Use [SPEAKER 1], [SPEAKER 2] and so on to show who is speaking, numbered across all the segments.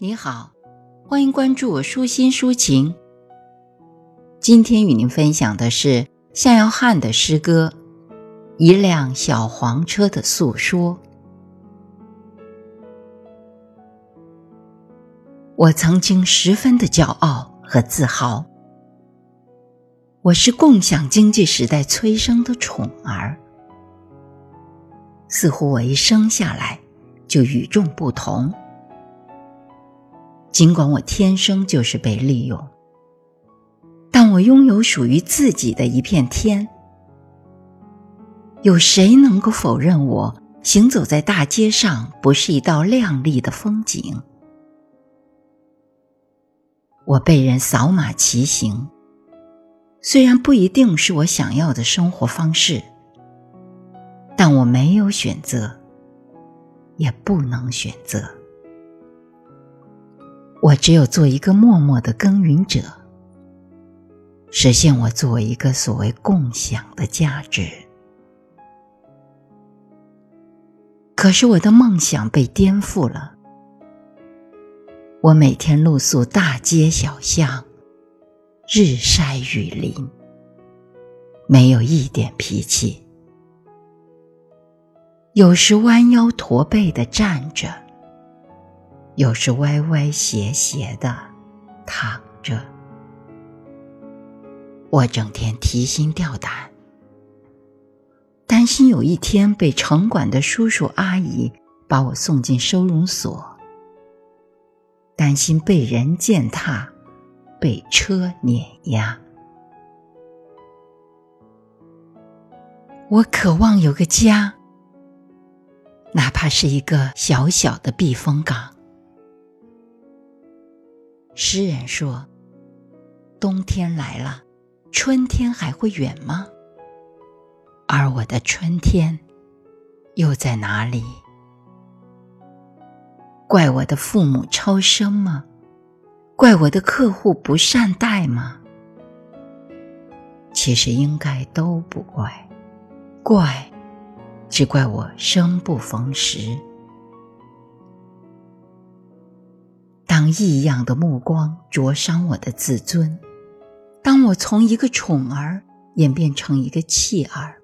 [SPEAKER 1] 你好，欢迎关注舒心抒情。今天与您分享的是向耀汉的诗歌《一辆小黄车的诉说》。我曾经十分的骄傲和自豪，我是共享经济时代催生的宠儿。似乎我一生下来就与众不同。尽管我天生就是被利用，但我拥有属于自己的一片天。有谁能够否认我行走在大街上不是一道亮丽的风景？我被人扫码骑行，虽然不一定是我想要的生活方式，但我没有选择，也不能选择。我只有做一个默默的耕耘者，实现我作为一个所谓共享的价值。可是我的梦想被颠覆了。我每天露宿大街小巷，日晒雨淋，没有一点脾气。有时弯腰驼背的站着。有时歪歪斜斜的躺着，我整天提心吊胆，担心有一天被城管的叔叔阿姨把我送进收容所，担心被人践踏，被车碾压。我渴望有个家，哪怕是一个小小的避风港。诗人说：“冬天来了，春天还会远吗？而我的春天又在哪里？怪我的父母超生吗？怪我的客户不善待吗？其实应该都不怪，怪只怪我生不逢时。”当异样的目光灼伤我的自尊，当我从一个宠儿演变成一个弃儿，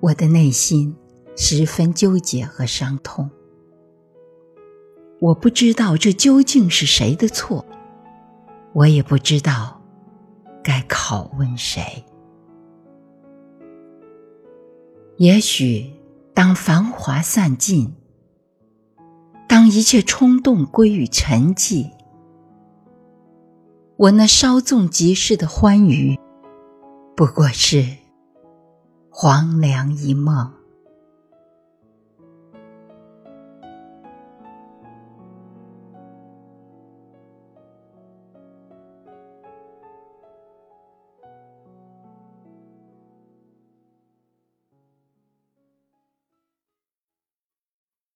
[SPEAKER 1] 我的内心十分纠结和伤痛。我不知道这究竟是谁的错，我也不知道该拷问谁。也许当繁华散尽。当一切冲动归于沉寂，我那稍纵即逝的欢愉，不过是黄粱一梦。